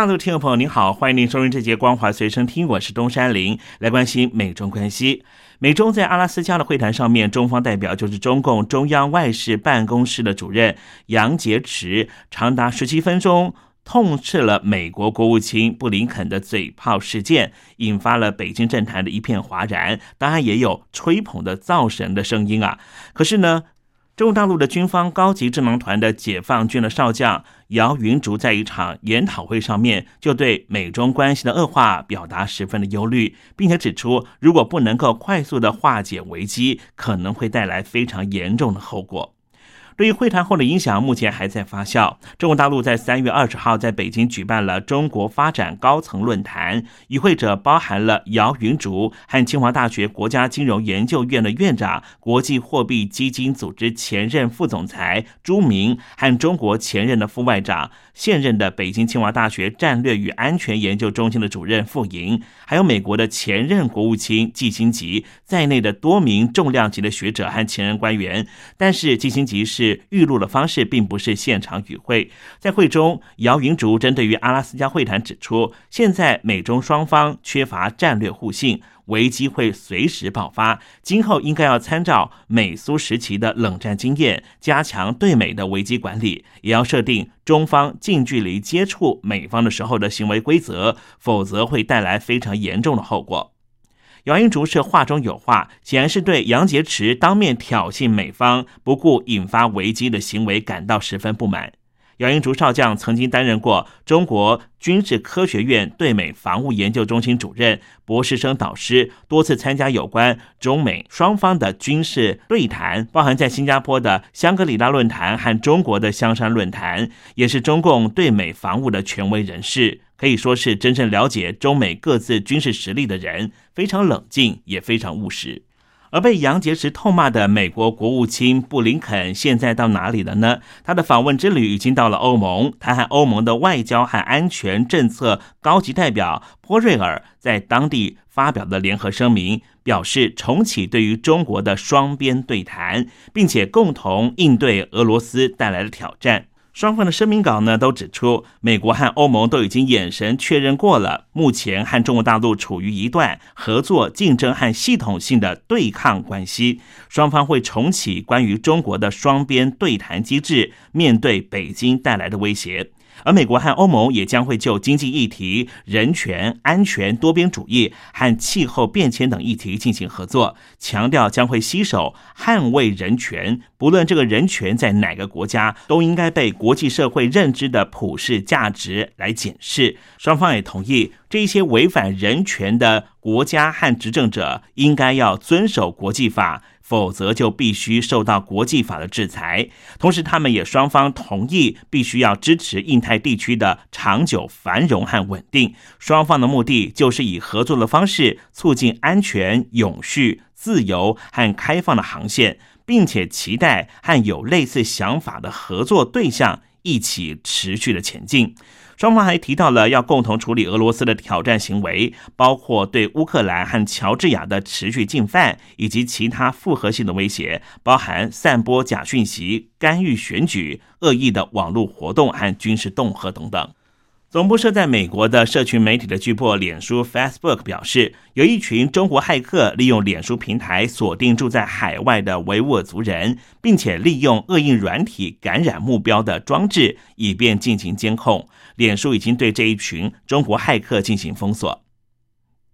大陆听众朋友您好，欢迎您收听这节《光华随身听》，我是东山林，来关心美中关系。美中在阿拉斯加的会谈上面，中方代表就是中共中央外事办公室的主任杨洁篪，长达十七分钟痛斥了美国国务卿布林肯的嘴炮事件，引发了北京政坛的一片哗然，当然也有吹捧的造神的声音啊。可是呢？中国大陆的军方高级智囊团的解放军的少将姚云竹，在一场研讨会上面，就对美中关系的恶化表达十分的忧虑，并且指出，如果不能够快速的化解危机，可能会带来非常严重的后果。对于会谈后的影响，目前还在发酵。中国大陆在三月二十号在北京举办了中国发展高层论坛，与会者包含了姚云竹和清华大学国家金融研究院的院长、国际货币基金组织前任副总裁朱明，和中国前任的副外长、现任的北京清华大学战略与安全研究中心的主任傅莹，还有美国的前任国务卿季辛吉在内的多名重量级的学者和前任官员。但是季辛吉是。预录的方式并不是现场与会，在会中，姚云竹针对于阿拉斯加会谈指出，现在美中双方缺乏战略互信，危机会随时爆发，今后应该要参照美苏时期的冷战经验，加强对美的危机管理，也要设定中方近距离接触美方的时候的行为规则，否则会带来非常严重的后果。姚英竹是话中有话，显然是对杨洁篪当面挑衅美方、不顾引发危机的行为感到十分不满。姚英竹少将曾经担任过中国军事科学院对美防务研究中心主任、博士生导师，多次参加有关中美双方的军事对谈，包含在新加坡的香格里拉论坛和中国的香山论坛，也是中共对美防务的权威人士。可以说是真正了解中美各自军事实力的人，非常冷静，也非常务实。而被杨洁篪痛骂的美国国务卿布林肯，现在到哪里了呢？他的访问之旅已经到了欧盟，他和欧盟的外交和安全政策高级代表波瑞尔在当地发表的联合声明，表示重启对于中国的双边对谈，并且共同应对俄罗斯带来的挑战。双方的声明稿呢，都指出，美国和欧盟都已经眼神确认过了，目前和中国大陆处于一段合作、竞争和系统性的对抗关系。双方会重启关于中国的双边对谈机制，面对北京带来的威胁。而美国和欧盟也将会就经济议题、人权、安全、多边主义和气候变迁等议题进行合作，强调将会携手捍卫人权，不论这个人权在哪个国家，都应该被国际社会认知的普世价值来检视。双方也同意，这些违反人权的国家和执政者应该要遵守国际法。否则就必须受到国际法的制裁。同时，他们也双方同意，必须要支持印太地区的长久繁荣和稳定。双方的目的就是以合作的方式促进安全、永续、自由和开放的航线，并且期待和有类似想法的合作对象一起持续的前进。双方还提到了要共同处理俄罗斯的挑战行为，包括对乌克兰和乔治亚的持续进犯，以及其他复合性的威胁，包含散播假讯息、干预选举、恶意的网络活动和军事恫吓等等。总部设在美国的社群媒体的巨擘脸书 （Facebook） 表示，有一群中国骇客利用脸书平台锁定住在海外的维吾尔族人，并且利用恶意软体感染目标的装置，以便进行监控。脸书已经对这一群中国骇客进行封锁。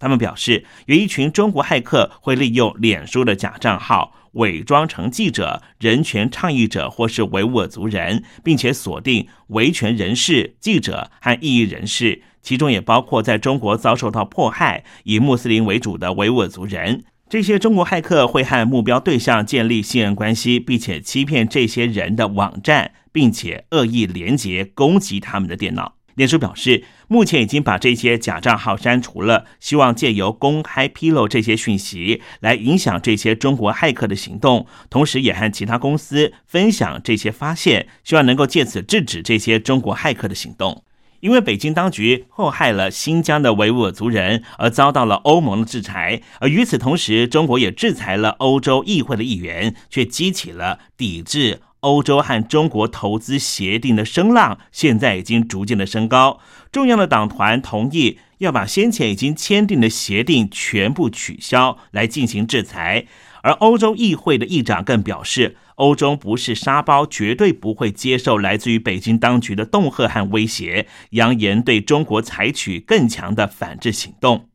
他们表示，有一群中国骇客会利用脸书的假账号，伪装成记者、人权倡议者或是维吾尔族人，并且锁定维权人士、记者和异议人士，其中也包括在中国遭受到迫害、以穆斯林为主的维吾尔族人。这些中国骇客会和目标对象建立信任关系，并且欺骗这些人的网站，并且恶意连接攻击他们的电脑。脸书表示，目前已经把这些假账号删除了，希望借由公开披露这些讯息来影响这些中国骇客的行动，同时也和其他公司分享这些发现，希望能够借此制止这些中国骇客的行动。因为北京当局迫害了新疆的维吾尔族人，而遭到了欧盟的制裁，而与此同时，中国也制裁了欧洲议会的议员，却激起了抵制欧洲和中国投资协定的声浪，现在已经逐渐的升高。重要的党团同意要把先前已经签订的协定全部取消，来进行制裁。而欧洲议会的议长更表示，欧洲不是沙包，绝对不会接受来自于北京当局的恫吓和威胁，扬言对中国采取更强的反制行动。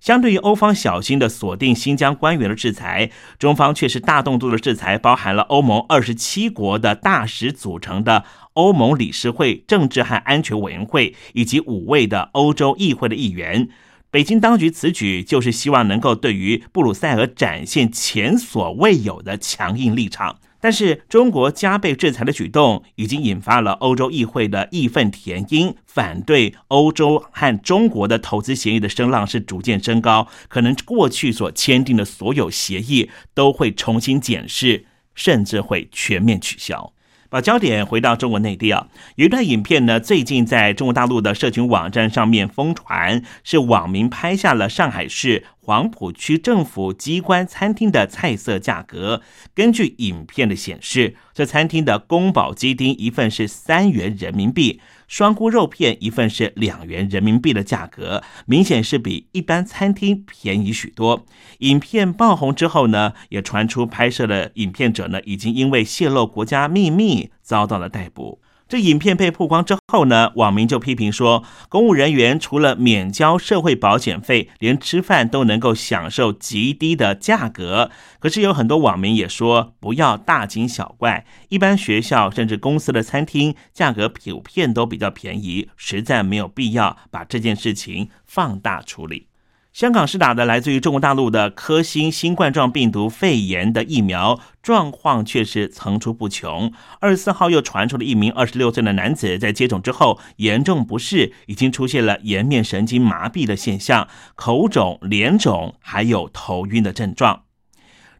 相对于欧方小心的锁定新疆官员的制裁，中方却是大动作的制裁，包含了欧盟二十七国的大使组成的欧盟理事会政治和安全委员会，以及五位的欧洲议会的议员。北京当局此举就是希望能够对于布鲁塞尔展现前所未有的强硬立场，但是中国加倍制裁的举动已经引发了欧洲议会的义愤填膺，反对欧洲和中国的投资协议的声浪是逐渐升高，可能过去所签订的所有协议都会重新检视，甚至会全面取消。把焦点回到中国内地啊，有一段影片呢，最近在中国大陆的社群网站上面疯传，是网民拍下了上海市黄浦区政府机关餐厅的菜色价格。根据影片的显示，这餐厅的宫保鸡丁一份是三元人民币。双菇肉片一份是两元人民币的价格，明显是比一般餐厅便宜许多。影片爆红之后呢，也传出拍摄的影片者呢，已经因为泄露国家秘密遭到了逮捕。这影片被曝光之后呢，网民就批评说，公务人员除了免交社会保险费，连吃饭都能够享受极低的价格。可是有很多网民也说，不要大惊小怪，一般学校甚至公司的餐厅价格普遍都比较便宜，实在没有必要把这件事情放大处理。香港是打的来自于中国大陆的科兴新冠状病毒肺炎的疫苗，状况却是层出不穷。二十四号又传出了一名二十六岁的男子在接种之后严重不适，已经出现了颜面神经麻痹的现象，口肿、脸肿，还有头晕的症状。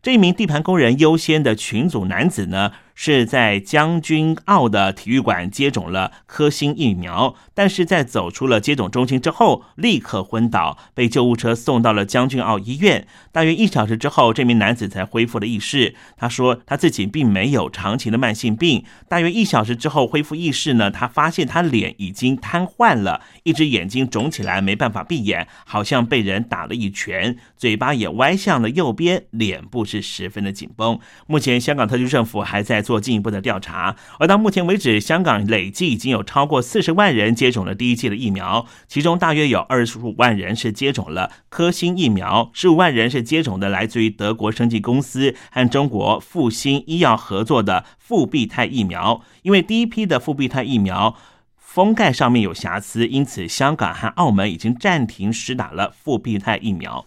这一名地盘工人优先的群组男子呢？是在将军澳的体育馆接种了科兴疫苗，但是在走出了接种中心之后，立刻昏倒，被救护车送到了将军澳医院。大约一小时之后，这名男子才恢复了意识。他说他自己并没有长期的慢性病。大约一小时之后恢复意识呢，他发现他脸已经瘫痪了，一只眼睛肿起来，没办法闭眼，好像被人打了一拳，嘴巴也歪向了右边，脸部是十分的紧绷。目前香港特区政府还在。做进一步的调查，而到目前为止，香港累计已经有超过四十万人接种了第一剂的疫苗，其中大约有二十五万人是接种了科兴疫苗，十五万人是接种的来自于德国生技公司和中国复星医药合作的复必泰疫苗。因为第一批的复必泰疫苗封盖上面有瑕疵，因此香港和澳门已经暂停施打了复必泰疫苗。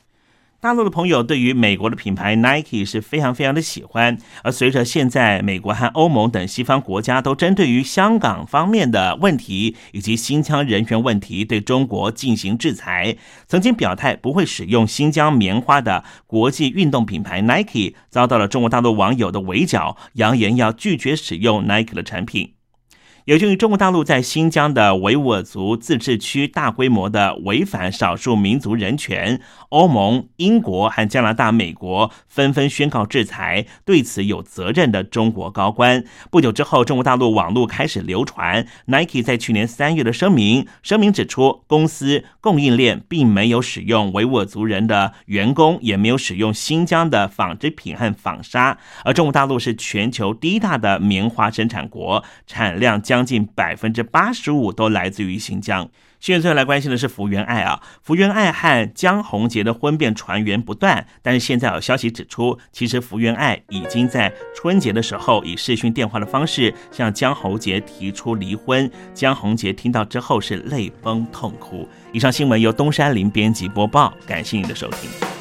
大陆的朋友对于美国的品牌 Nike 是非常非常的喜欢，而随着现在美国和欧盟等西方国家都针对于香港方面的问题以及新疆人权问题对中国进行制裁，曾经表态不会使用新疆棉花的国际运动品牌 Nike 遭到了中国大陆网友的围剿，扬言要拒绝使用 Nike 的产品。有鉴于中国大陆在新疆的维吾尔族自治区大规模的违反少数民族人权，欧盟、英国和加拿大、美国纷纷宣告制裁，对此有责任的中国高官。不久之后，中国大陆网络开始流传 Nike 在去年三月的声明，声明指出公司供应链并没有使用维吾尔族人的员工，也没有使用新疆的纺织品和纺纱。而中国大陆是全球第一大的棉花生产国，产量将。将近百分之八十五都来自于新疆。现在最来关心的是福原爱啊，福原爱和江宏杰的婚变传言不断，但是现在有消息指出，其实福原爱已经在春节的时候以视讯电话的方式向江宏杰提出离婚。江宏杰听到之后是泪崩痛哭。以上新闻由东山林编辑播报，感谢您的收听。